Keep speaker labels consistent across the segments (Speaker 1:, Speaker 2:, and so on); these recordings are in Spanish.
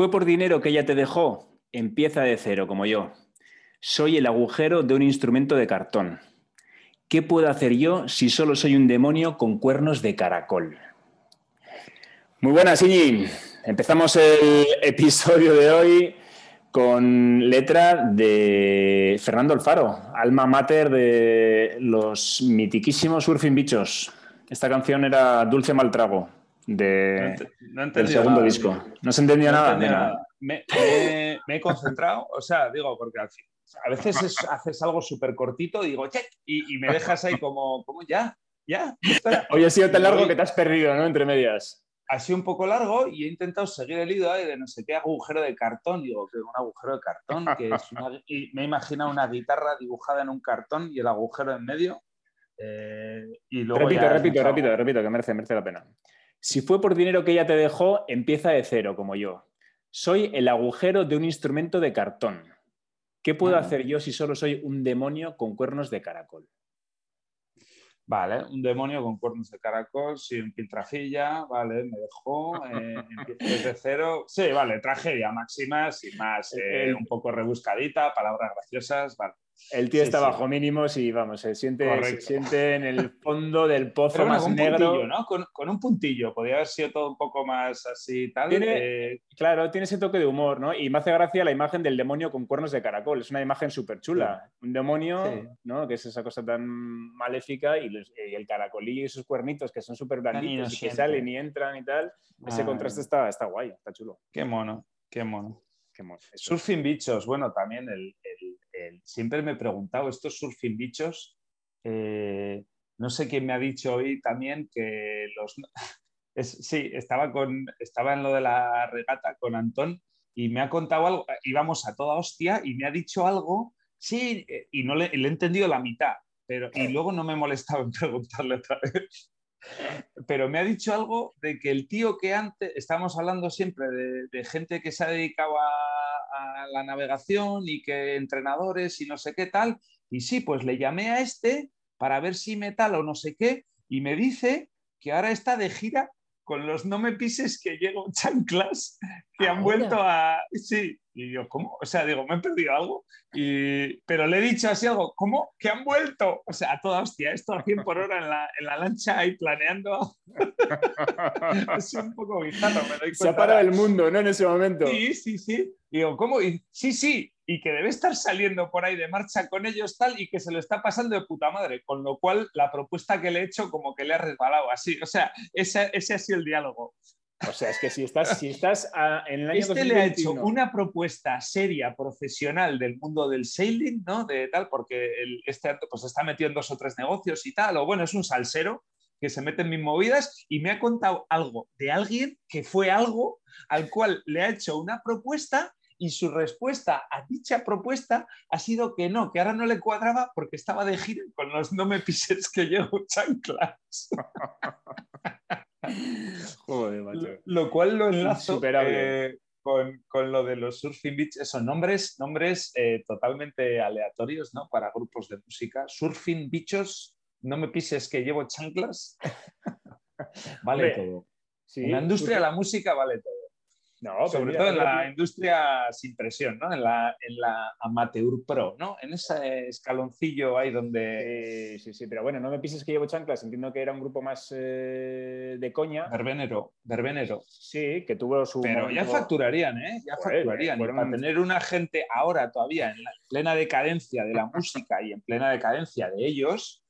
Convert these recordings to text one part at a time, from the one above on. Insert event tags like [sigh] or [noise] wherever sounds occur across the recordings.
Speaker 1: Fue por dinero que ella te dejó, empieza de cero, como yo. Soy el agujero de un instrumento de cartón. ¿Qué puedo hacer yo si solo soy un demonio con cuernos de caracol? Muy buenas, Iñi. Empezamos el [laughs] episodio de hoy con letra de Fernando Alfaro, alma mater de los mitiquísimos Surfing Bichos. Esta canción era Dulce Maltrago de, del segundo disco. No se entendía nada.
Speaker 2: Me, he concentrado, o sea, digo, porque a veces haces algo súper cortito y digo, check, y, me dejas ahí como, como ya, ya.
Speaker 1: Hoy ha sido tan largo que te has perdido, ¿no? Entre medias
Speaker 2: ha sido un poco largo y he intentado seguir el hilo de no sé qué agujero de cartón. Digo, que un agujero de cartón, que es una, [laughs] y me he imaginado una guitarra dibujada en un cartón y el agujero en medio.
Speaker 1: Eh, y luego repito, repito, repito, repito, que merece, merece la pena. Si fue por dinero que ella te dejó, empieza de cero, como yo. Soy el agujero de un instrumento de cartón. ¿Qué puedo hacer yo si solo soy un demonio con cuernos de caracol?
Speaker 2: Vale, un demonio con cuernos de caracol, sí, un piltrafilla, vale, me dejó, eh, desde cero. Sí, vale, tragedia máxima, sin más, [laughs] eh, un poco rebuscadita, palabras graciosas, vale.
Speaker 1: El tío está bajo mínimos y vamos, se siente, se siente en el fondo del [laughs] pozo más negro.
Speaker 2: ¿no? Con, un puntillo, podría haber sido todo un poco más así tal.
Speaker 1: Eh, claro, tiene ese toque de humor, ¿no? Y me hace gracia la imagen del demonio con cuernos de caracol. Es una imagen súper chula. Un demonio, ¿no? Que es esa cosa tan maléfica y, el caracolillo y sus cuernitos que son súper blanditos y que salen y entran y tal. Ese ah. contraste está, está guay, está chulo.
Speaker 2: Qué mono, qué mono. Qué mono. Surfing bichos, bueno, también el siempre me he preguntado, estos surfing bichos, eh, no sé quién me ha dicho hoy también que los... [laughs] sí, estaba, con, estaba en lo de la regata con Antón y me ha contado algo, íbamos a toda hostia y me ha dicho algo, sí, eh, y no le, he entendido la mitad, pero, y luego no me he molestado en preguntarle otra vez. Pero me ha dicho algo de que el tío que antes, estamos hablando siempre de gente que se ha dedicado a, la navegación y que entrenadores y no sé qué tal. Y sí, pues le llamé a este para ver si me tal o no sé qué y me dice que ahora está de gira con los no me pises que llego chanclas que han vuelto a... Sí, y yo, ¿cómo? O sea, digo, me he perdido algo. Y... Pero le he dicho así algo, ¿cómo? Que han vuelto. O sea, a toda hostia, esto a 100 por hora en la, en la lancha ahí planeando. [laughs] es un poco bizarro, me doy
Speaker 1: Se ha parado el mundo, ¿no? En ese momento.
Speaker 2: Sí, sí, sí. Y digo, ¿cómo? Y, sí, sí. Y que debe estar saliendo por ahí de marcha con ellos tal y que se lo está pasando de puta madre. Con lo cual, la propuesta que le he hecho como que le ha resbalado así. O sea, ese, ese ha sido el diálogo.
Speaker 1: O sea, es que si estás, si estás en el año
Speaker 2: Este le ha hecho una propuesta seria, profesional del mundo del sailing, ¿no? De tal, porque este pues está metido en dos o tres negocios y tal, o bueno, es un salsero que se mete en mis movidas y me ha contado algo de alguien que fue algo al cual le ha hecho una propuesta y su respuesta a dicha propuesta ha sido que no, que ahora no le cuadraba porque estaba de gira con los no me pises que llevo chanclas. [laughs] Lo, cual lo enlazo eh, con, lo de los surfing beach, esos nombres, nombres eh, totalmente aleatorios ¿no? para grupos de música. Surfing bichos, no me pises que llevo chanclas. [laughs] vale todo. en la industria de la música vale todo. No, sobre todo en la industria sin presión, ¿no? En la, en la amateur pro, ¿no? En ese escaloncillo ahí donde...
Speaker 1: Sí, sí, pero bueno, no me pises que llevo chanclas, entiendo que era un grupo más eh, de coña.
Speaker 2: Verbenero, verbenero.
Speaker 1: Sí, que tuvo su...
Speaker 2: Pero ya facturarían, ¿eh? Ya facturarían. para tener una gente ahora todavía en plena decadencia de la [laughs] música y en plena decadencia de ellos,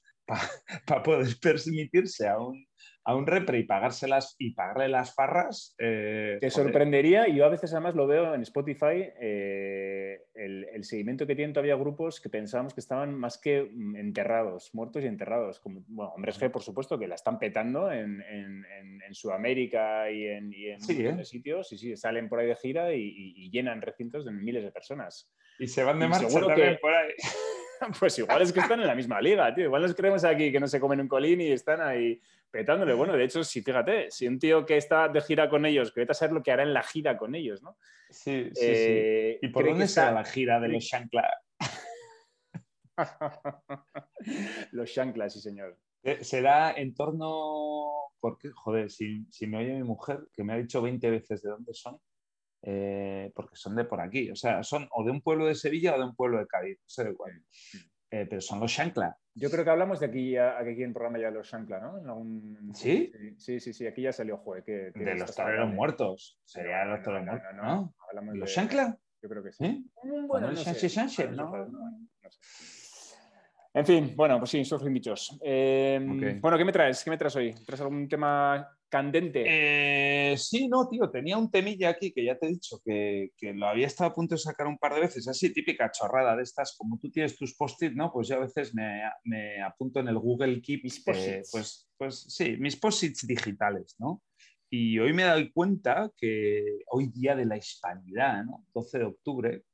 Speaker 2: para poder permitirse a un a un repre y pagárselas y pagarle las farras.
Speaker 1: Eh, Te sorprendería, y yo a veces además lo veo en Spotify, eh, el, seguimiento que tienen todavía grupos que pensábamos que estaban más que mm, enterrados, muertos y enterrados. Como, bueno, Hombres G, por supuesto, que la están petando en, en, Sudamérica y en, y en ¿eh? sitios, y sí, salen por ahí de gira y, llenan recintos de miles de personas.
Speaker 2: Y se van de marcha también por ahí. [laughs]
Speaker 1: pues igual es que están en la misma liga, tío. Igual nos creemos aquí que no se comen un colín y están ahí petándole. Bueno, de hecho, si fíjate, si un tío que está de gira con ellos, que vete a saber lo que hará en la gira con ellos, ¿no?
Speaker 2: Sí, sí, sí. Eh, ¿Y por dónde está la gira de los [laughs] Shankla?
Speaker 1: los Shankla, sí, señor.
Speaker 2: Eh, será en torno. Porque, joder, si, si me oye mi mujer, que me ha dicho 20 veces de dónde son, eh, porque son de por aquí. O sea, son o de un pueblo de Sevilla o de un pueblo de Cádiz, no sé de cuál. Mm. Eh, pero son los Shankla.
Speaker 1: Yo creo que hablamos de aquí, aquí en el programa ya de los Shankla, ¿no?
Speaker 2: ¿Sí?
Speaker 1: ¿Sí? Sí, sí, aquí ya salió, joder. Que,
Speaker 2: de los toreros muertos. Sería los toreros muertos, ¿no? ¿Los Shankla?
Speaker 1: Yo creo que sí.
Speaker 2: Bueno, no, sé.
Speaker 1: ¿no? En fin, bueno, pues sí, surfing bichos. Em, bueno, ¿qué me traes? ¿Qué me traes hoy? ¿Traes algún tema candente?
Speaker 2: Eh, sí, no, tío, tenía un temilla aquí que ya te he dicho que, lo había estado a punto de sacar un par de veces, así típica chorrada de estas, como tú tienes tus post-it, ¿no? Pues yo a veces me, apunto en el Google Keep, mis eh, pues, pues sí, mis post-its digitales, ¿no? Y hoy me he dado cuenta que hoy día de la hispanidad, ¿no? 12 de octubre,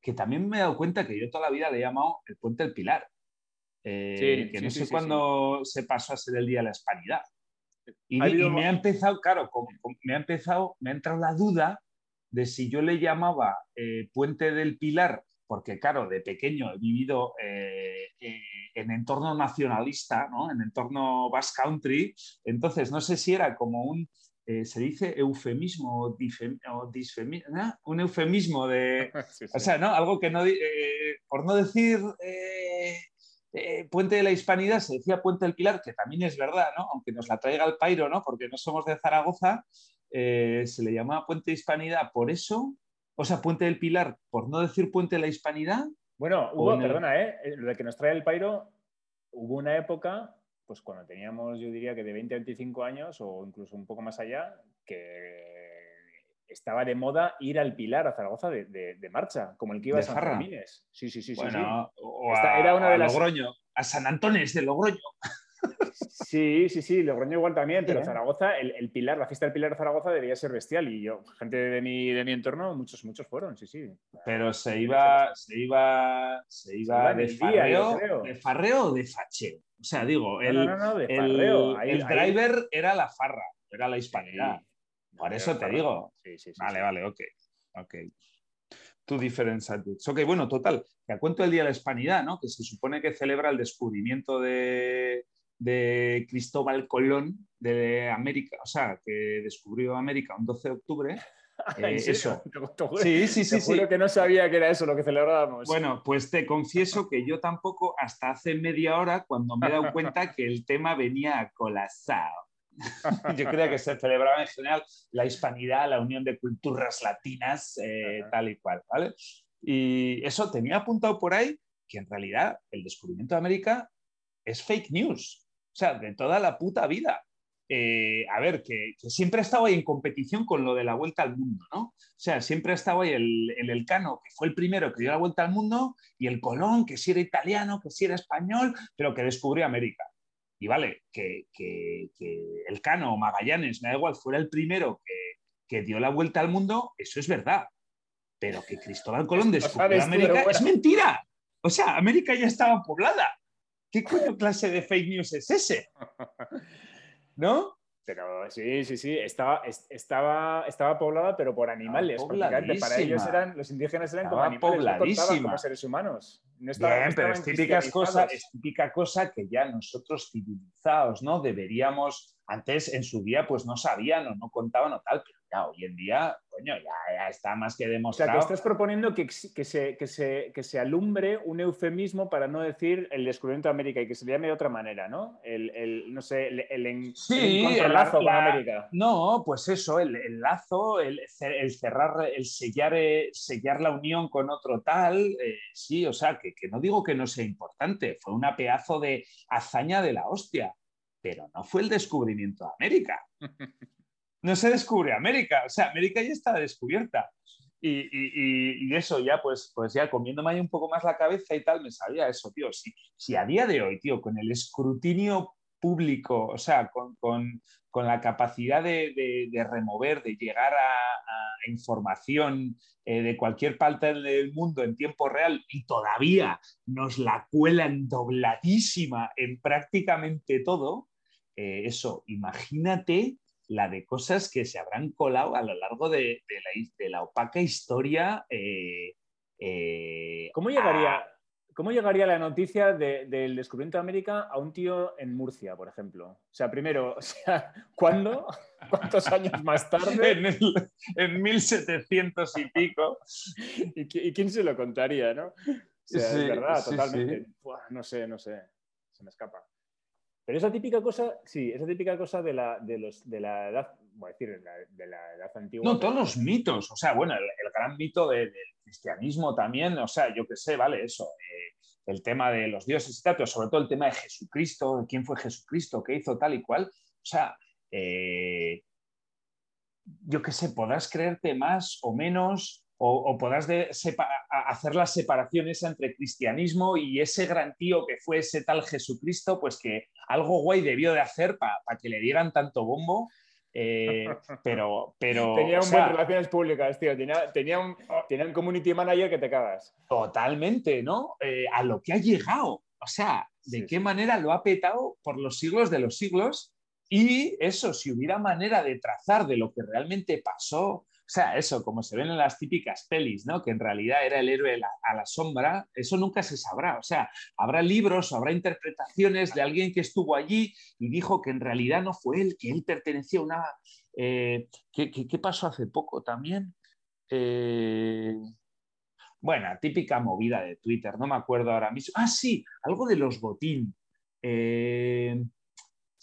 Speaker 2: que también me he dado cuenta que yo toda la vida le he llamado el Puente del Pilar. Eh, que no sé cuándo se pasó a ser el Día de la Hispanidad. Y, me ha empezado, claro, me ha empezado, me ha entrado la duda de si yo le llamaba eh, Puente del Pilar, porque claro, de pequeño he vivido eh, en entorno nacionalista, ¿no? en entorno Basque Country, entonces no sé si era como un, se dice eufemismo o, disfemismo, un eufemismo de, [laughs] o sea, ¿no? Algo que no, por no decir eh, Puente de la Hispanidad se decía Puente del Pilar, que también es verdad, ¿no? aunque nos la traiga el Pairo, ¿no? porque no somos de Zaragoza, eh, se le llamaba Puente de Hispanidad por eso, o sea, Puente del Pilar, por no decir Puente de la Hispanidad.
Speaker 1: Bueno, perdona, ¿eh? lo de que nos trae el Pairo, hubo una época, pues cuando teníamos, yo diría que de 20 a 25 años, o incluso un poco más allá, que estaba de moda ir al Pilar a Zaragoza de, marcha, como el que iba a San Fermines.
Speaker 2: Sí, sí, sí. Bueno, sí, O a, era una de las... Logroño, a San Antones de Logroño.
Speaker 1: Sí, sí, sí, Logroño igual también, pero Zaragoza, el, Pilar, la fiesta del Pilar de Zaragoza debía ser bestial y yo, gente de mi, de mi entorno, muchos, muchos fueron, sí, sí.
Speaker 2: Pero se iba, se iba, se iba de, farreo, de farreo o de facheo. O sea, digo, el, no, no, de farreo. el driver era la farra, era la hispanidad. Por eso te digo. vale, vale, ok. Ok. Different subjects. Ok, bueno, total. Te cuento el Día de la Hispanidad, ¿no? Que se supone que celebra el descubrimiento de, Cristóbal Colón de América, o sea, que descubrió América un 12 de octubre. [laughs]
Speaker 1: Eh, eso. [laughs] Sí, sí, sí. Te que no sabía que era eso lo que celebrábamos.
Speaker 2: Bueno, pues te confieso que yo tampoco, hasta hace media hora, cuando me he dado cuenta que el tema venía colapsado. [laughs] Yo creía que se celebraba en general la hispanidad, la unión de culturas latinas, eh, tal y cual, ¿vale? Y eso tenía apuntado por ahí que en realidad el descubrimiento de América es fake news, o sea, de toda la puta vida. Eh, a ver, que, siempre ha estado ahí en competición con lo de la vuelta al mundo, ¿no? O sea, siempre ha estado ahí el, el Elcano, que fue el primero que dio la vuelta al mundo, y el Colón, que sí era italiano, que sí era español, pero que descubrió América. Y vale, que, el Cano o Magallanes, me da igual, fuera el primero que, dio la vuelta al mundo, eso es verdad. Pero que Cristóbal Colón descubrió América es mentira. O sea, América ya estaba poblada. ¿Qué clase de fake news es ese? [laughs] ¿No?
Speaker 1: Pero sí, sí, sí, estaba, estaba, estaba poblada, pero por animales. Para ellos eran, los indígenas eran como animales, no como seres humanos.
Speaker 2: Bien, pero es típica, cosa, es típica cosa que ya nosotros civilizados, ¿no? Deberíamos, antes en su día, pues no sabían o no contaban o tal, pero ya hoy en día, coño, ya, está más que demostrado.
Speaker 1: O sea, que estás proponiendo que, que, se, que, se, que se alumbre un eufemismo para no decir el descubrimiento de América y que se llame de otra manera, ¿no? El, el no sé, el, el,
Speaker 2: sí, el lazo con América. No, pues eso, el, lazo, el, cerrar, el sellar, eh, sellar la unión con otro tal, eh, sí, o sea, que, que no digo que no sea importante, fue una pedazo de hazaña de la hostia, pero no fue el descubrimiento de América. [laughs] no se descubre América, o sea, América ya está descubierta. Y, eso ya, pues, pues ya comiéndome ahí un poco más la cabeza y tal, me sabía eso, tío. Si, si a día de hoy, tío, con el escrutinio público, o sea, con, la capacidad de, remover, de llegar a, información eh, de cualquier parte del mundo en tiempo real y todavía nos la cuelan dobladísima en prácticamente todo, eh, eso, imagínate la de cosas que se habrán colado a lo largo de, la, opaca historia. Eh,
Speaker 1: eh, ¿Cómo llegaría? ¿Cómo llegaría la noticia del descubrimiento de América a un tío en Murcia, por ejemplo? O sea, primero, o sea, ¿cuándo? [laughs] ¿Cuántos años más tarde?
Speaker 2: en, en 1700 y pico.
Speaker 1: ¿Y, quién se lo contaría, no? O sea, es verdad, totalmente. no sé, no sé. Se me escapa. Pero esa típica cosa, sí, esa típica cosa de la, de los, de la edad, voy a decir, de la, edad antigua.
Speaker 2: No, todos los mitos, o sea, bueno, el, gran mito del cristianismo también, o sea, yo qué sé, vale, eso, el tema de los dioses y pero sobre todo el tema de Jesucristo, quién fue Jesucristo, qué hizo tal y cual, o sea, eh, yo qué sé, podrás creerte más o menos o, podrás hacer las separaciones entre cristianismo y ese gran tío que fue ese tal Jesucristo, pues que algo guay debió de hacer para que le dieran tanto bombo. Eh, [laughs] pero, pero.
Speaker 1: Tenía un buen relaciones públicas, tío. Tenía, tenía, un, tenía, community manager que te cagas.
Speaker 2: Totalmente, ¿no? Eh, a lo que ha llegado. O sea, de qué manera lo ha petado por los siglos de los siglos. Y eso, si hubiera manera de trazar de lo que realmente pasó, sea, eso, como se ven en las típicas pelis, ¿no? Que en realidad era el héroe a la sombra, eso nunca se sabrá. O sea, habrá libros habrá interpretaciones de alguien que estuvo allí y dijo que en realidad no fue él, que él pertenecía a una... Eh, ¿qué, pasó hace poco también? Eh, bueno, típica movida de Twitter, no me acuerdo ahora mismo. Ah, sí, algo de los botín. Eh,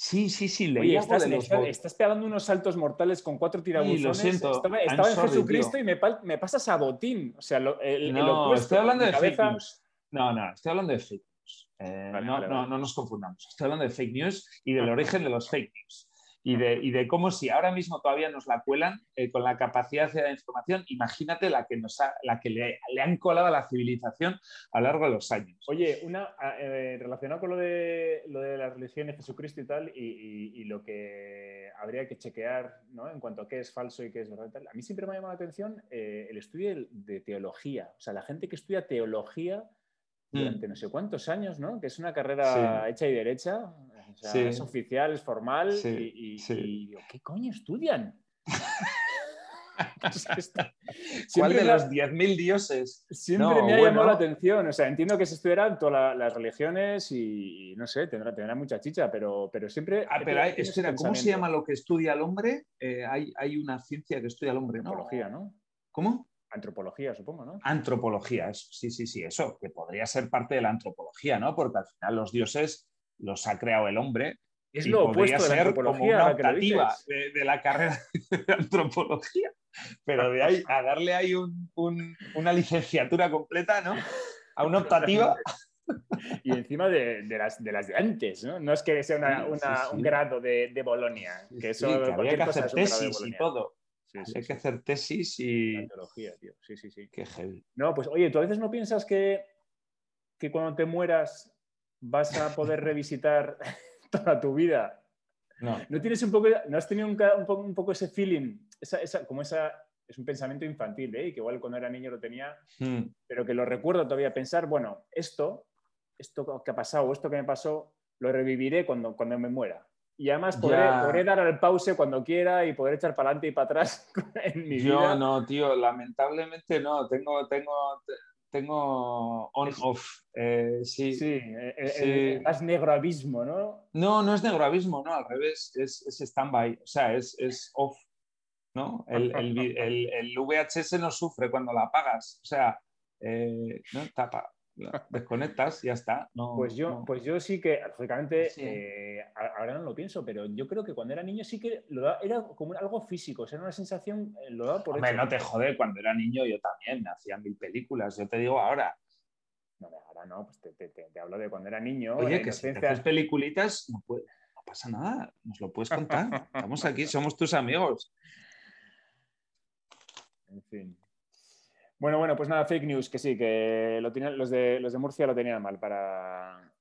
Speaker 2: Sí, sí, sí,
Speaker 1: leí estás, estás, pegando unos saltos mortales con cuatro tirabuzones.
Speaker 2: lo siento.
Speaker 1: Estaba, en Jesucristo y me, pasas a botín. O sea, el,
Speaker 2: no, estoy hablando de fake news. No, no, estoy hablando de fake news. Eh, no, no, no nos confundamos. Estoy hablando de fake news y del origen de los fake news y de, cómo si ahora mismo todavía nos la cuelan eh, con la capacidad de la información, imagínate la que, nos la que le, han colado a la civilización a lo largo de los años.
Speaker 1: Oye, una eh, relacionado con lo de, lo de la religión de Jesucristo y tal, y, lo que habría que chequear ¿no? en cuanto a qué es falso y qué es verdad y tal, a mí siempre me ha llamado la atención eh, el estudio de teología, o sea, la gente que estudia teología mm. durante no sé cuántos años, ¿no? Que es una carrera hecha y derecha, es oficial, es formal y, ¿qué coño estudian? [laughs] [laughs]
Speaker 2: ¿Cuál de los 10.000 dioses?
Speaker 1: Siempre me ha llamado la atención. O sea, entiendo que se estudiarán todas las religiones y, no sé, tendrá, tendrá, mucha chicha, pero, pero siempre.
Speaker 2: Ah, pero espera, ¿cómo se llama lo que estudia el hombre? Eh, hay, hay, una ciencia que estudia el hombre,
Speaker 1: ¿no? Antropología, ¿no?
Speaker 2: ¿Cómo?
Speaker 1: Antropología, supongo, ¿no?
Speaker 2: Antropología, sí, sí, sí, eso, que podría ser parte de la antropología, ¿no? Porque al final los dioses los ha creado el hombre.
Speaker 1: Es lo opuesto de la antropología,
Speaker 2: de, la carrera [laughs] de antropología. Pero de ahí a darle ahí una licenciatura completa, ¿no? A una optativa. [laughs]
Speaker 1: y encima de, las, de las de antes, ¿no? No es que sea un grado de, de Bolonia, que eso
Speaker 2: había que hacer tesis y todo. Hay que hacer tesis y.
Speaker 1: tío. Sí, sí, sí.
Speaker 2: Qué heavy.
Speaker 1: No, pues oye, ¿tú a veces no piensas que, que cuando te mueras vas a poder revisitar [laughs] toda tu vida.
Speaker 2: No.
Speaker 1: ¿No, tienes un poco, ¿no has tenido un, poco, un poco, ese feeling, esa, como esa, es un pensamiento infantil, ¿eh? que igual cuando era niño lo tenía, hmm. pero que lo recuerdo todavía pensar, bueno, esto, esto que ha pasado, esto que me pasó, lo reviviré cuando, cuando me muera. Y además podré, dar al pause cuando quiera y poder echar para adelante y para atrás [laughs] en mi
Speaker 2: Yo
Speaker 1: vida.
Speaker 2: no, tío, lamentablemente no. Tengo, tengo, tengo on-off. Eh, sí,
Speaker 1: sí, eh, eh, es negroabismo, ¿no?
Speaker 2: No, no es negroabismo, no, al revés, es, es stand-by, o sea, es, es off. ¿no? El, el, el, VHS no sufre cuando la apagas, o sea, ¿no? tapa, desconectas y ya está.
Speaker 1: pues, yo, pues yo sí que, lógicamente, eh, ahora no lo pienso, pero yo creo que cuando era niño sí que lo era como algo físico, o sea, era una sensación, eh, lo daba por
Speaker 2: Hombre, no te jode, cuando era niño yo también hacía mil películas, yo te digo ahora.
Speaker 1: No, ahora no, pues te, te, te hablo de cuando era niño.
Speaker 2: Oye, que si te haces peliculitas, no, no pasa nada, nos lo puedes contar. [laughs] Estamos aquí, somos tus amigos.
Speaker 1: En fin. Bueno, bueno, pues nada, fake news, que sí, que lo los, de, los de Murcia lo tenían mal para,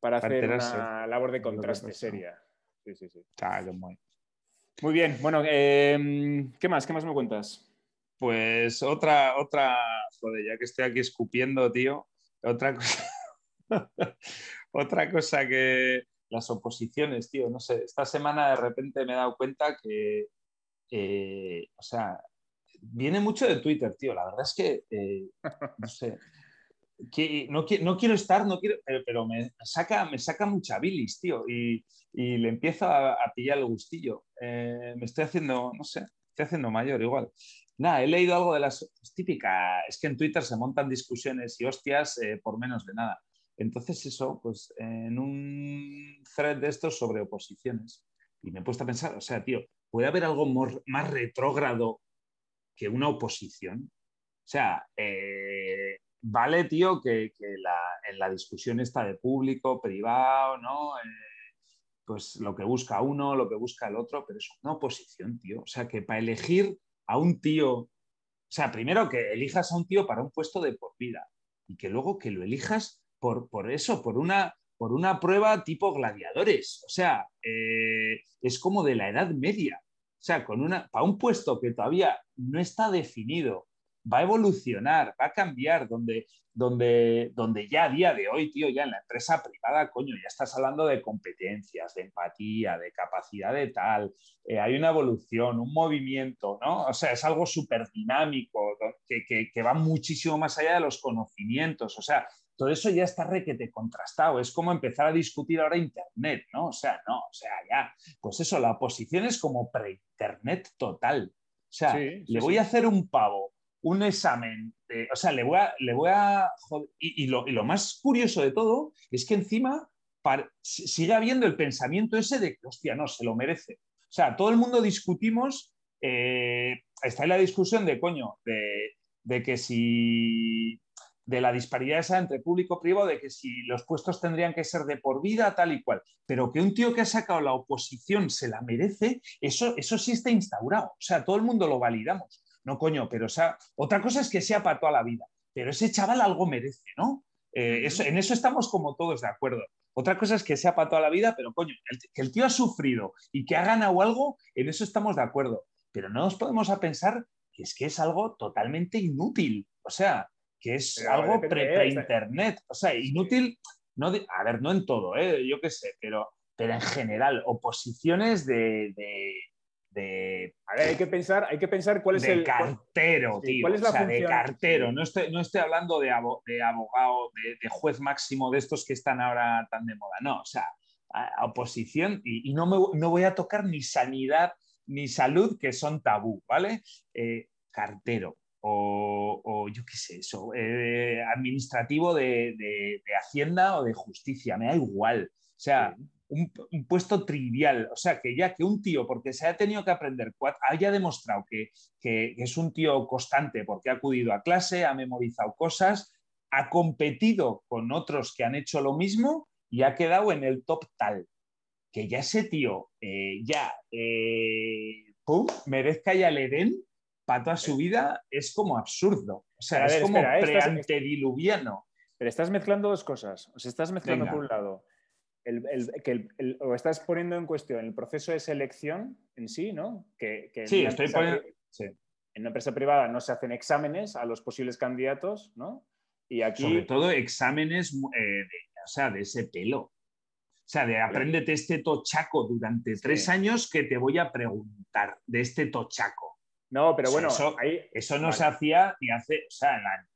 Speaker 1: para, hacer una labor de contraste seria. Sí, sí, sí.
Speaker 2: muy.
Speaker 1: muy bien, bueno, em, ¿qué más? ¿Qué más me cuentas?
Speaker 2: Pues otra, otra, joder, ya que estoy aquí escupiendo, tío, otra [laughs] cosa, otra cosa que las oposiciones, tío, no sé, esta semana de repente me he dado cuenta que, eh, o sea, viene mucho de Twitter, tío. La verdad es que, eh, no sé, que no, no, quiero estar, no quiero, pero, me, saca, me saca mucha bilis, tío, y, le empiezo a, pillar el gustillo. Eh, me estoy haciendo, no sé, estoy haciendo mayor igual. Nada, he leído algo de las típicas, es que en Twitter se montan discusiones y hostias eh, por menos de nada. Entonces eso, pues en un thread de estos sobre oposiciones. Y me he puesto a pensar, o sea, tío, ¿puede haber algo más retrógrado que una oposición? O sea, eh, vale, tío, que, en la discusión está de público, privado, ¿no? Eh, pues lo que busca uno, lo que busca el otro, pero es una oposición, tío. O sea, que para elegir a un tío, o sea, primero que elijas a un tío para un puesto de por vida y que luego que lo elijas por, por eso, por una, por una prueba tipo gladiadores. O sea, eh, es como de la Edad Media. O sea, con una, para un puesto que todavía no está definido, va a evolucionar, va a cambiar, donde, donde, donde ya a día de hoy, tío, ya en la empresa privada, coño, ya estás hablando de competencias, de empatía, de capacidad de tal, eh, hay una evolución, un movimiento, ¿no? O sea, es algo súper dinámico, que, que, va muchísimo más allá de los conocimientos, o sea, todo eso ya está requete contrastado, es como empezar a discutir ahora Internet, ¿no? O sea, no, o sea, ya, pues eso, la posición es como pre-Internet total. O sea, le voy a hacer un pavo un examen, o sea, le voy a... Le voy a y, lo, más curioso de todo es que encima sigue habiendo el pensamiento ese de que, hostia, no, se lo merece. O sea, todo el mundo discutimos, eh, está en la discusión de, coño, de, que si de la disparidad esa entre público y privado, de que si los puestos tendrían que ser de por vida, tal y cual. Pero que un tío que ha sacado la oposición se la merece, eso, eso sí está instaurado. O sea, todo el mundo lo validamos. No, coño, pero sea, otra cosa es que sea para toda la vida, pero ese chaval algo merece, ¿no? Eh, en eso estamos como todos de acuerdo. Otra cosa es que sea para toda la vida, pero coño, que el tío ha sufrido y que ha ganado algo, en eso estamos de acuerdo. Pero no nos podemos a pensar que es que es algo totalmente inútil. O sea, que es algo pre-internet. o sea, inútil, no a ver, no en todo, ¿eh? yo qué sé, pero, pero en general, oposiciones de, de,
Speaker 1: a ver, hay que pensar, hay que pensar cuál es el
Speaker 2: cartero, tío. ¿cuál es la o sea, de cartero. No estoy, no estoy hablando de, de abogado, de, juez máximo de estos que están ahora tan de moda. No, o sea, a, oposición y, no, me, no voy a tocar ni sanidad ni salud, que son tabú, ¿vale? Eh, cartero. O, yo qué sé, eso, eh, administrativo de, de, Hacienda o de Justicia, me da igual. O sea, un, puesto trivial. O sea, que ya que un tío, porque se ha tenido que aprender, haya demostrado que, es un tío constante porque ha acudido a clase, ha memorizado cosas, ha competido con otros que han hecho lo mismo y ha quedado en el top tal. Que ya ese tío eh, ya eh, merezca ya le den para toda su vida es como absurdo. O sea, es como preantediluviano.
Speaker 1: Pero estás mezclando dos cosas. O sea, estás mezclando por un lado que o estás poniendo en cuestión el proceso de selección en sí, ¿no? Que,
Speaker 2: sí, estoy poniendo...
Speaker 1: En una empresa privada no se hacen exámenes a los posibles candidatos, ¿no?
Speaker 2: Y aquí... Sobre todo exámenes eh, de, o sea, de ese pelo. O sea, de apréndete este tochaco durante tres años que te voy a preguntar de este tochaco.
Speaker 1: No, pero bueno,
Speaker 2: eso, eso no se hacía ni hace, o sea, en la,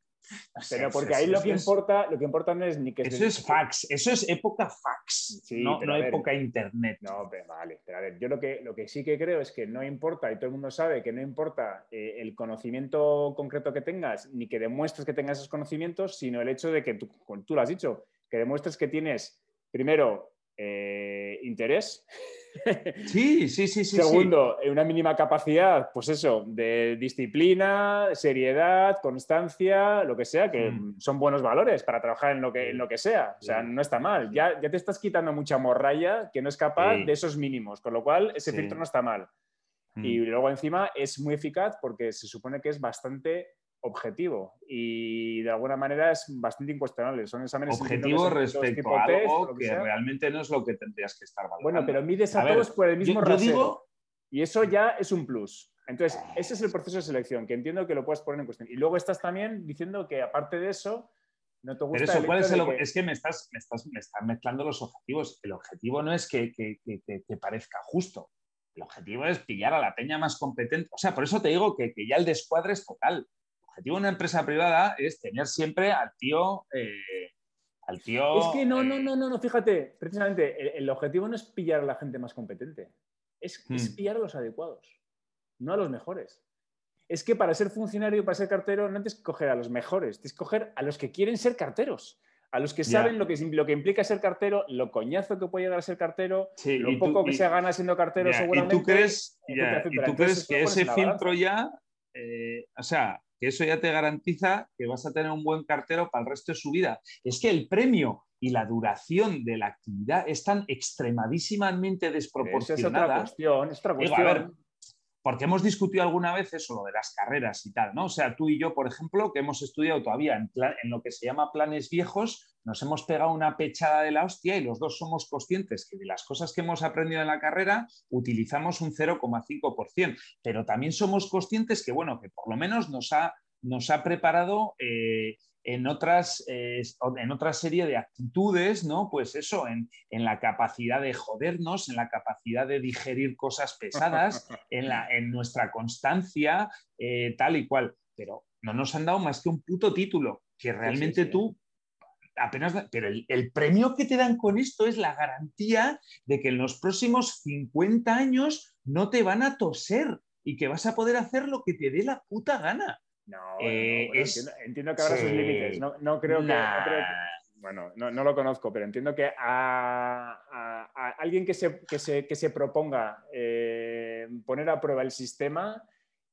Speaker 1: pero porque ahí lo que importa, lo que importa no es ni que
Speaker 2: eso es fax, eso es época fax, no, época internet.
Speaker 1: No, pero vale, pero a ver, yo lo que, lo que sí que creo es que no importa, y todo el mundo sabe que no importa eh, el conocimiento concreto que tengas, ni que demuestres que tengas esos conocimientos, sino el hecho de que tú, tú lo has dicho, que demuestres que tienes, primero, eh, interés.
Speaker 2: Sí, sí, sí, sí.
Speaker 1: Segundo, una mínima capacidad, pues eso, de disciplina, seriedad, constancia, lo que sea, que mm. son buenos valores para trabajar en lo que, en lo que sea. O sea, no está mal. Ya, ya te estás quitando mucha morralla que no es capaz de esos mínimos, con lo cual ese filtro no está mal. Y mm. luego encima es muy eficaz porque se supone que es bastante objetivo y de alguna manera es bastante incuestionable. Son exámenes
Speaker 2: objetivo respecto a algo que, realmente no es lo que tendrías que estar valorando.
Speaker 1: Bueno, pero mides a, todos por el mismo rasero y eso ya es un plus. Entonces, ese es el proceso de selección, que entiendo que lo puedes poner en cuestión. Y luego estás también diciendo que aparte de eso, no te gusta.
Speaker 2: Pero eso, ¿cuál es, el, que... es que me estás, me, estás, me estás mezclando los objetivos. El objetivo no es que, que, que, parezca justo. El objetivo es pillar a la peña más competente. O sea, por eso te digo que, ya el descuadre es total objetivo de una empresa privada es tener siempre al tío... Eh, al tío
Speaker 1: es que no, no, no, no, no, fíjate, precisamente el, objetivo no es pillar a la gente más competente, es, es hmm. pillar a los adecuados, no a los mejores es que para ser funcionario, para ser cartero, no tienes que coger a los mejores, tienes que coger a los que quieren ser carteros a los que saben lo, que, lo que implica ser cartero, lo coñazo que puede llegar a ser cartero, lo poco que se gana siendo cartero seguramente.
Speaker 2: ¿Y tú crees, que ese filtro ya, eh, o sea, que eso ya te garantiza que vas a tener un buen cartero para el resto de su vida? Es que el premio y la duración de la actividad es tan extremadísimamente desproporcionada.
Speaker 1: es otra cuestión
Speaker 2: porque hemos discutido alguna vez eso, lo de las carreras y tal, ¿no? O sea, tú y yo, por ejemplo, que hemos estudiado todavía en, lo que se llama planes viejos, nos hemos pegado una pechada de la hostia y los dos somos conscientes que de las cosas que hemos aprendido en la carrera utilizamos un 0,5%, pero también somos conscientes que, bueno, que por lo menos nos ha, nos ha preparado eh, en, otras, eh, en otra serie de actitudes, ¿no? Pues eso, en, la capacidad de jodernos, en la capacidad de digerir cosas pesadas, [laughs] en, la, en nuestra constancia, eh, tal y cual. Pero no nos han dado más que un puto título, que realmente tú apenas... Pero el, el, premio que te dan con esto es la garantía de que en los próximos 50 años no te van a toser y que vas a poder hacer lo que te dé la puta gana.
Speaker 1: No, eh, entiendo, que habrá sus límites. No, creo que, bueno, no, lo conozco, pero entiendo que a, alguien que se, que se, proponga eh, poner a prueba el sistema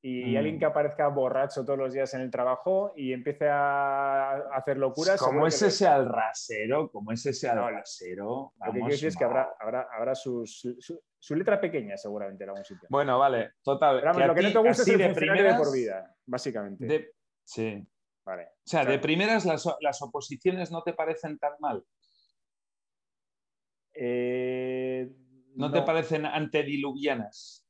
Speaker 1: y alguien que mm. aparezca borracho todos los días en el trabajo y empiece a hacer locuras.
Speaker 2: Como es ese al rasero, como es ese al rasero.
Speaker 1: Lo que quiero decir es que habrá, habrá, habrá sus, su, letra pequeña seguramente en algún sitio.
Speaker 2: Bueno, vale, total.
Speaker 1: lo que no te gusta es el de funcionario de por vida, básicamente.
Speaker 2: sí. Vale. O sea, de primeras las, las, oposiciones no te parecen tan mal.
Speaker 1: Eh,
Speaker 2: ¿No, te parecen antediluvianas?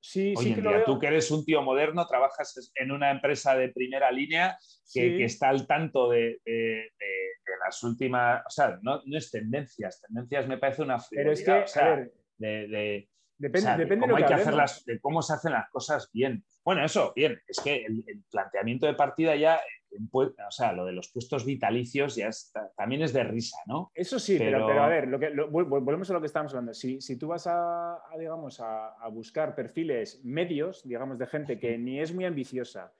Speaker 1: Sí,
Speaker 2: Hoy en día, tú que eres un tío moderno, trabajas en una empresa de primera línea que, está al tanto de, las últimas, o sea, no, es tendencias, tendencias me parece una
Speaker 1: frivolidad,
Speaker 2: Pero es que, de, Depende, de cómo, hay que, hacer las, de cómo se hacen las cosas bien. Bueno, eso, bien, es que el, planteamiento de partida ya, o sea, lo de los puestos vitalicios ya también es de risa, ¿no?
Speaker 1: Eso sí, pero, a ver, lo que, volvemos a lo que estábamos hablando. Si, si tú vas a, digamos, a, buscar perfiles medios, digamos, de gente que ni es muy ambiciosa,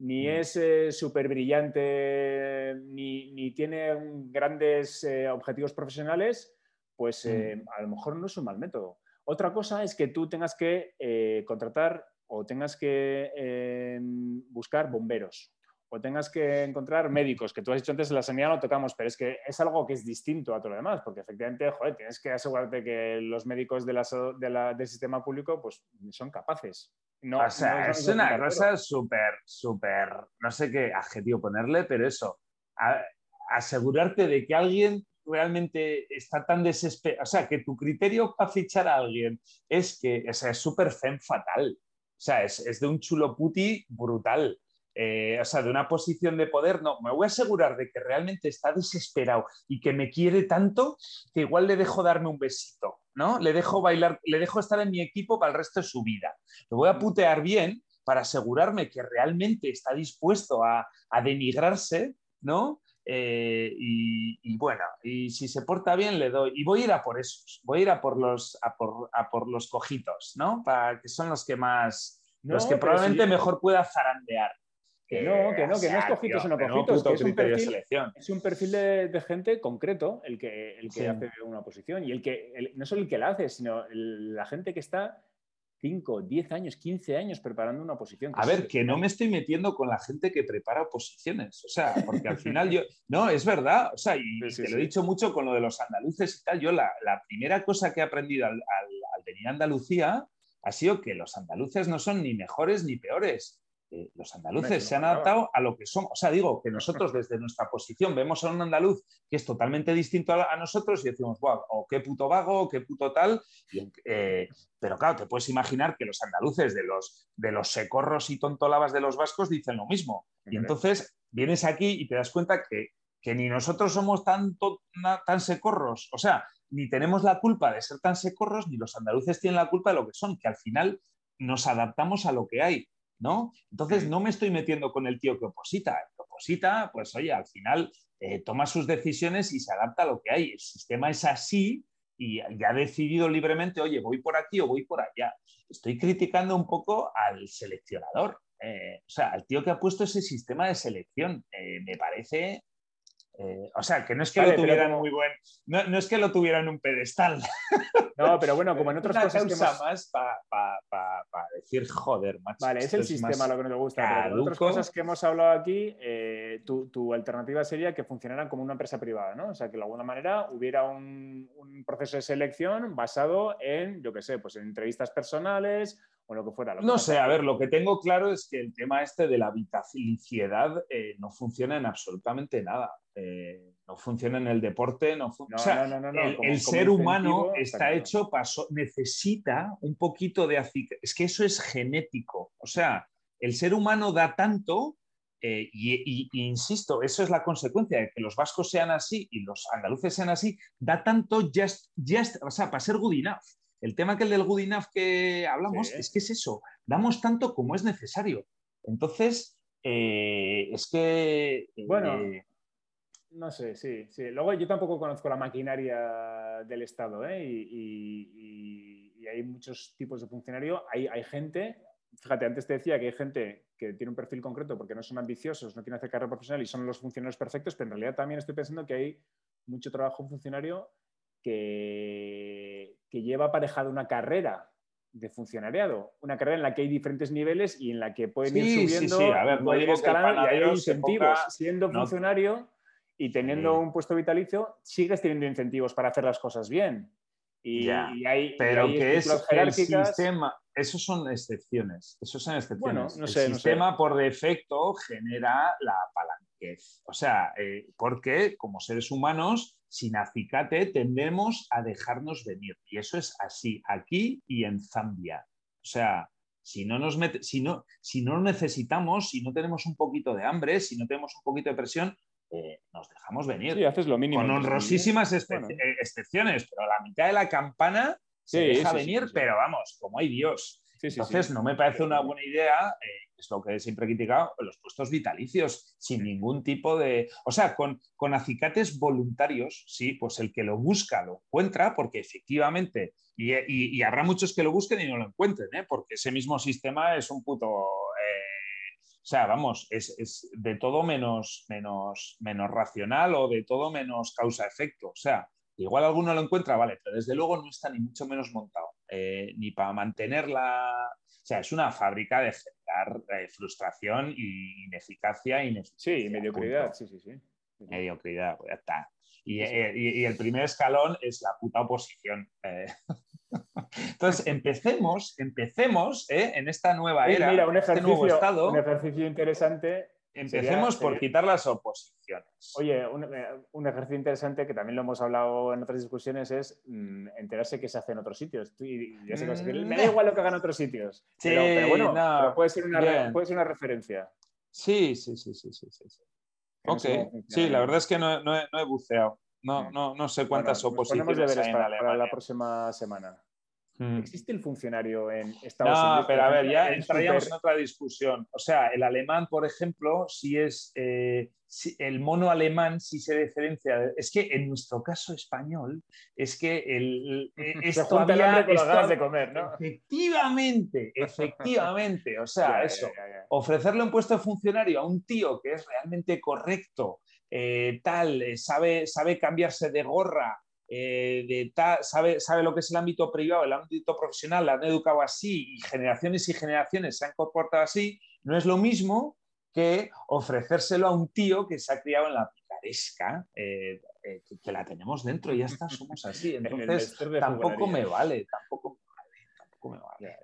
Speaker 1: ni es eh, súper brillante, ni, tiene grandes eh, objetivos profesionales, pues eh, a lo mejor no es un mal método. Otra cosa es que tú tengas que contratar o tengas que buscar bomberos o tengas que encontrar médicos, que tú has dicho antes, en la sanidad no tocamos, pero es que es algo que es distinto a todo lo demás, porque efectivamente, joder, tienes que asegurarte que los médicos de la, del sistema público pues, son capaces.
Speaker 2: No, o sea, es una cosa súper, súper, no sé qué adjetivo ponerle, pero eso, asegurarte de que alguien realmente está tan desesperado, o sea, que tu criterio para fichar a alguien es que, o sea, es súper zen fatal, o sea, es, de un chulo puti brutal. Eh, o sea, de una posición de poder, no, me voy a asegurar de que realmente está desesperado y que me quiere tanto que igual le dejo darme un besito, ¿no? Le dejo bailar, le dejo estar en mi equipo para el resto de su vida. Lo voy a putear bien para asegurarme que realmente está dispuesto a, a denigrarse, ¿no? Eh, y, bueno, y si se porta bien le doy. Y voy a ir a por esos, voy a ir a por los, a por, los cojitos, ¿no? Para que son los que más, los que probablemente mejor pueda zarandear.
Speaker 1: Que no, que no, que no es cojitos sino cojitos, es, un perfil, es un perfil de, gente concreto el que, el que hace una posición y el que, no solo el que la hace, sino la gente que está 5, 10 años, 15 años preparando una oposición.
Speaker 2: A ver, que no me estoy metiendo con la gente que prepara oposiciones, o sea, porque al final yo, [laughs] no, es verdad, o sea, y te lo he dicho mucho con lo de los andaluces y tal, yo la, primera cosa que he aprendido al, al venir a Andalucía ha sido que los andaluces no son ni mejores ni peores, los andaluces se han adaptado a lo que somos. O sea, digo que nosotros desde nuestra posición vemos a un andaluz que es totalmente distinto a, nosotros y decimos, wow, o qué puto vago, o qué puto tal. Eh, pero claro, te puedes imaginar que los andaluces de los, de los secorros y tontolabas de los vascos dicen lo mismo. Y entonces vienes aquí y te das cuenta que, ni nosotros somos tan, tan secorros. O sea, ni tenemos la culpa de ser tan secorros, ni los andaluces tienen la culpa de lo que son, que al final nos adaptamos a lo que hay ¿no? Entonces no me estoy metiendo con el tío que oposita. El que oposita, pues oye, al final eh, toma sus decisiones y se adapta a lo que hay. El sistema es así y ya ha decidido libremente, oye, voy por aquí o voy por allá. Estoy criticando un poco al seleccionador, eh, o sea, al tío que ha puesto ese sistema de selección. Eh, me parece eh, o sea, que no es que lo tuvieran muy buen. No, es que lo tuvieran un pedestal. [laughs]
Speaker 1: No, pero bueno, como en otras cosas.
Speaker 2: que más para decir, joder, macho.
Speaker 1: Vale, es el sistema lo que no te gusta. Pero en otras cosas que hemos hablado aquí, eh, tu, alternativa sería que funcionaran como una empresa privada, ¿no? O sea, que de alguna manera hubiera un, proceso de selección basado en, yo qué sé, pues en entrevistas personales o lo que fuera.
Speaker 2: no sé, a ver, lo que tengo claro es que el tema este de la vitalicidad eh, no funciona en absolutamente nada. Eh, no funciona en el deporte, no, funciona. el, ser humano está, hecho, paso, necesita un poquito de Es que eso es genético. O sea, el ser humano da tanto, eh, y, insisto, eso es la consecuencia de que los vascos sean así y los andaluces sean así, da tanto just, just o sea, para ser good enough. El tema que el del good enough que hablamos es que es eso, damos tanto como es necesario. Entonces, eh, es que...
Speaker 1: Bueno, no sé, sí, sí. Luego yo tampoco conozco la maquinaria del Estado ¿eh? y, hay muchos tipos de funcionario. Hay, hay gente, fíjate, antes te decía que hay gente que tiene un perfil concreto porque no son ambiciosos, no quieren hacer carrera profesional y son los funcionarios perfectos, pero en realidad también estoy pensando que hay mucho trabajo funcionario que, que lleva aparejada una carrera de funcionariado, una carrera en la que hay diferentes niveles y en la que pueden ir subiendo
Speaker 2: sí, sí. A ver, no y hay
Speaker 1: incentivos. Siendo funcionario, y teniendo un puesto vitalicio, sigues teniendo incentivos para hacer las cosas bien. Y, hay,
Speaker 2: pero que es el sistema, esos son excepciones, esos son excepciones.
Speaker 1: el
Speaker 2: sistema por defecto genera la O sea, eh, porque como seres humanos, sin acicate tendemos a dejarnos venir. Y eso es así, aquí y en Zambia. O sea, si no nos si no, si no necesitamos, si no tenemos un poquito de hambre, si no tenemos un poquito de presión, eh, nos dejamos venir.
Speaker 1: Sí, haces lo mínimo.
Speaker 2: Con honrosísimas eh, excepciones, pero la mitad de la campana se deja venir, pero vamos, como hay Dios. Entonces, no me parece una buena idea, eh, es lo que siempre he criticado, los puestos vitalicios, sin ningún tipo de. O sea, con, con acicates voluntarios, sí, pues el que lo busca lo encuentra, porque efectivamente, y, habrá muchos que lo busquen y no lo encuentren, porque ese mismo sistema es un puto o sea, vamos, es, de todo menos, menos, menos racional o de todo menos causa-efecto. O sea, igual alguno lo encuentra, vale, pero desde luego no está ni mucho menos montado, eh, ni para mantenerla. O sea, es una fábrica de eh, frustración y ineficacia.
Speaker 1: sí, mediocridad, sí, sí, sí.
Speaker 2: Mediocridad, pues ya está. Y, eh, y, el primer escalón es la puta oposición. [laughs] Entonces, empecemos, empecemos ¿eh? en esta nueva era,
Speaker 1: mira, un
Speaker 2: este
Speaker 1: ejercicio,
Speaker 2: estado.
Speaker 1: Un ejercicio interesante.
Speaker 2: Empecemos por quitar las oposiciones.
Speaker 1: Oye, eh, un, ejercicio interesante que también lo hemos hablado en otras discusiones es mm, enterarse qué se hace en otros sitios. Mm, me da igual lo que hagan otros sitios. Sí, pero, bueno, puede, ser una, puede ser una referencia.
Speaker 2: Sí, sí, sí, sí, sí. sí. Ok, sí, la verdad es que no, no, he, buceado. No, no, no sé cuántas oposiciones hay en para,
Speaker 1: para, la próxima semana. Hmm. ¿Existe el funcionario en Estados Unidos?
Speaker 2: Pero a ver, ya entraríamos en otra discusión. O sea, el alemán, por ejemplo, si es eh, el mono alemán, si se diferencia. Es que en nuestro caso español, es que el, [laughs]
Speaker 1: esto con las de comer, ¿no?
Speaker 2: Efectivamente, [laughs] efectivamente. O sea, eso. ofrecerle un puesto de funcionario a un tío que es realmente correcto, eh, tal, eh, sabe, sabe cambiarse de gorra, eh, de sabe, sabe lo que es el ámbito privado, el ámbito profesional, la han educado así y generaciones y generaciones se han comportado así, no es lo mismo que ofrecérselo a un tío que se ha criado en la picaresca, eh, eh, que, la tenemos dentro y ya está, somos así. [laughs] Entonces, tampoco me vale, tampoco me vale, tampoco me vale.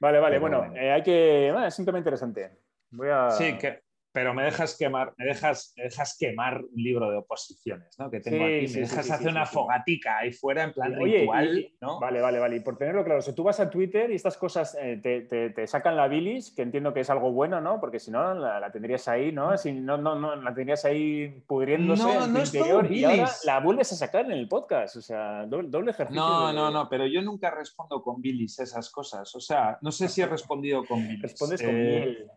Speaker 1: Vale, vale, bueno, hay que. es un tema interesante. Voy a...
Speaker 2: Sí, que pero me dejas quemar, me dejas, dejas quemar un libro de oposiciones, ¿no? Que tengo aquí, me dejas hacer una fogatica ahí fuera en plan ritual, ¿no?
Speaker 1: Vale, vale, vale. Y por tenerlo claro, si tú vas a Twitter y estas cosas eh, te, sacan la bilis, que entiendo que es algo bueno, ¿no? Porque si no, la, tendrías ahí, ¿no? Si no, no, no, la tendrías ahí pudriéndose en tu interior y ahora la vuelves a sacar en el podcast. O sea, doble, ejercicio.
Speaker 2: No, no, no, pero yo nunca respondo con bilis esas cosas. O sea, no sé si he respondido con bilis.
Speaker 1: Respondes con eh, miel.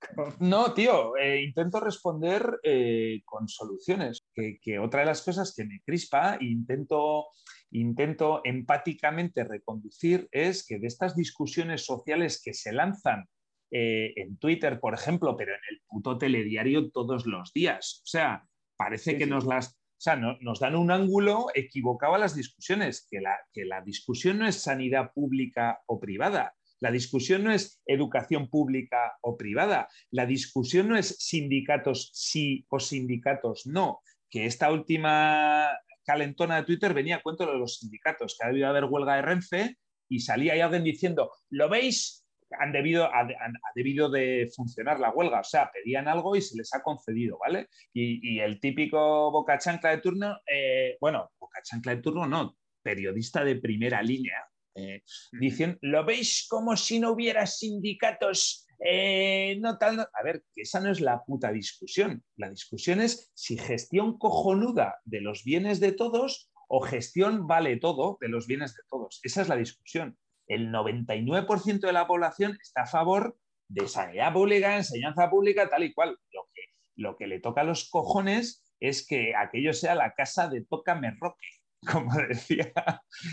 Speaker 1: [laughs]
Speaker 2: No, tío, eh, intento responder eh, con soluciones. Que, otra de las cosas que me crispa e intento, intento empáticamente reconducir es que de estas discusiones sociales que se lanzan eh, en Twitter, por ejemplo, pero en el puto telediario todos los días. O sea, parece que nos las. O sea, nos dan un ángulo equivocado a las discusiones, que la, que la discusión no es sanidad pública o privada, la discusión no es educación pública o privada. La discusión no es sindicatos sí o sindicatos no. Que esta última calentona de Twitter venía a cuento de los sindicatos, que ha debido haber huelga de Renfe y salía ahí alguien diciendo, ¿lo veis? Han debido, ha, debido de funcionar la huelga, o sea, pedían algo y se les ha concedido, ¿vale? Y, el típico boca chancla de turno, eh, bueno, boca chancla de turno no, periodista de primera línea, eh, dicen, ¿lo veis como si no hubiera sindicatos? Eh, no tal, A ver, que esa no es la puta discusión. La discusión es si gestión cojonuda de los bienes de todos o gestión vale todo de los bienes de todos. Esa es la discusión. El 99% de la población está a favor de sanidad pública, enseñanza pública, tal y cual. Lo que, lo que le toca a los cojones es que aquello sea la casa de toca roque como decía,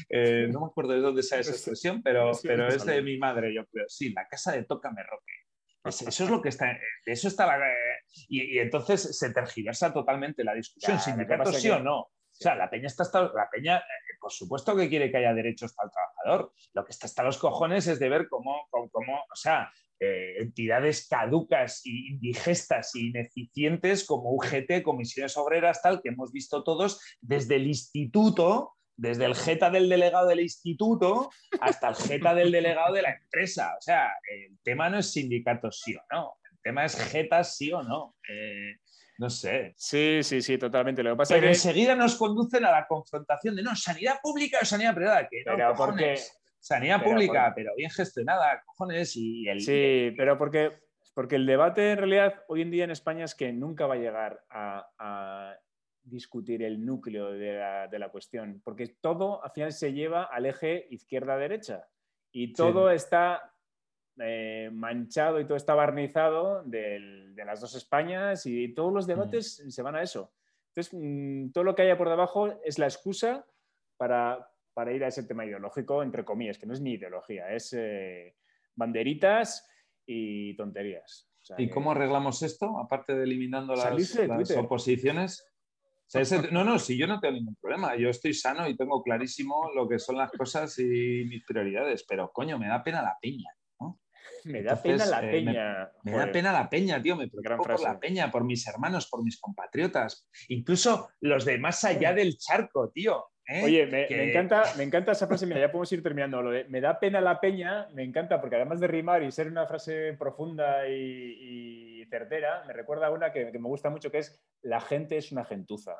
Speaker 2: eh, no me acuerdo de dónde sale esa expresión, pero, pero es de mi madre, yo creo. Sí, la casa de Tócame Roque. Eso es lo que está, de eso está la, y, entonces se tergiversa totalmente la discusión, sindicatos sí o no. O sea, la peña está hasta, la peña, eh, por supuesto que quiere que haya derechos para el trabajador. Lo que está hasta los cojones es de ver cómo, cómo, cómo o sea, eh, entidades caducas e indigestas e ineficientes como UGT, comisiones obreras, tal, que hemos visto todos desde el instituto, desde el jeta del delegado del instituto hasta el jeta del delegado de la empresa. O sea, el tema no es sindicatos sí o no, el tema es jetas sí o no. Eh, no sé.
Speaker 1: Sí, sí, sí, totalmente. Lo que pasa
Speaker 2: Pero
Speaker 1: es que...
Speaker 2: enseguida nos conducen a la confrontación de no, sanidad pública o sanidad privada. Que no, porque sanidad pública, pero bien gestionada, cojones, y el...
Speaker 1: Sí, pero porque, porque el debate en realidad hoy en día en España es que nunca va a llegar a, discutir el núcleo de la, cuestión, porque todo al final se lleva al eje izquierda-derecha y todo está eh, manchado y todo está barnizado de las dos Españas y todos los debates se van a eso. Entonces, mm, todo lo que haya por debajo es la excusa para, para ir a ese tema ideológico, entre comillas, que no es ni ideología, es eh, banderitas y tonterías.
Speaker 2: ¿Y cómo arreglamos esto, aparte de eliminando las, oposiciones? [laughs] no, no, si yo no tengo ningún problema, yo estoy sano y tengo clarísimo lo que son las cosas y mis prioridades, pero coño, me da pena la peña. [laughs]
Speaker 1: Me da pena la
Speaker 2: eh,
Speaker 1: peña.
Speaker 2: me, da pena la peña, tío. Me preocupo por la peña, por mis hermanos, por mis compatriotas. Incluso los de más allá del charco, tío.
Speaker 1: ¿Eh? Oye, me, encanta, me encanta esa frase, mira, ya podemos ir terminando. Lo de, me da pena la peña, me encanta porque además de rimar y ser una frase profunda y, certera, me recuerda a una que, me gusta mucho que es la gente es una gentuza.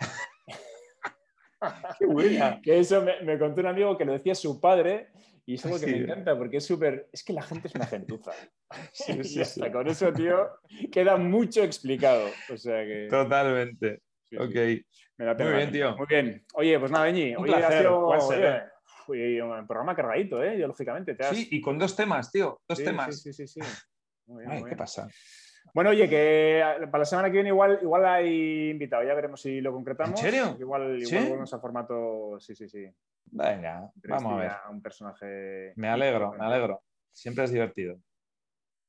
Speaker 1: [laughs]
Speaker 2: Qué buena.
Speaker 1: Que eso me, contó un amigo que lo decía su padre y es algo que me encanta porque es súper. Es que la gente es una gentuza. [laughs] [laughs] Sí, hasta con eso, tío, queda mucho explicado. O sea que...
Speaker 2: Totalmente. Ok. Muy bien, tío.
Speaker 1: Muy bien. Oye, pues nada, Beñi.
Speaker 2: Un placer,
Speaker 1: un programa cargadito, ¿eh? Ideológicamente.
Speaker 2: Sí, y con dos temas, tío. Dos temas.
Speaker 1: Sí, sí, sí.
Speaker 2: Muy bien, ¿Qué pasa?
Speaker 1: Bueno, oye, que para la semana que viene igual, igual hay invitado, ya veremos si lo concretamos.
Speaker 2: ¿En serio?
Speaker 1: Igual, igual volvemos a formato, sí, sí, sí.
Speaker 2: Venga, vamos a ver.
Speaker 1: Un personaje.
Speaker 2: Me alegro, me alegro. Siempre es divertido.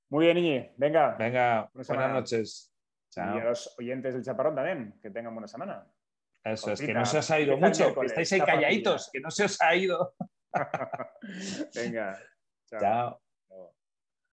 Speaker 1: Muy bien, Iñi. Venga.
Speaker 2: Venga, buenas noches.
Speaker 1: Chao. Y a los oyentes del Chaparrón también, que tengan buena semana.
Speaker 2: Eso es, que no se os ha ido mucho, que estáis ahí calladitos, que no se os ha ido. [laughs]
Speaker 1: Venga.
Speaker 2: chao.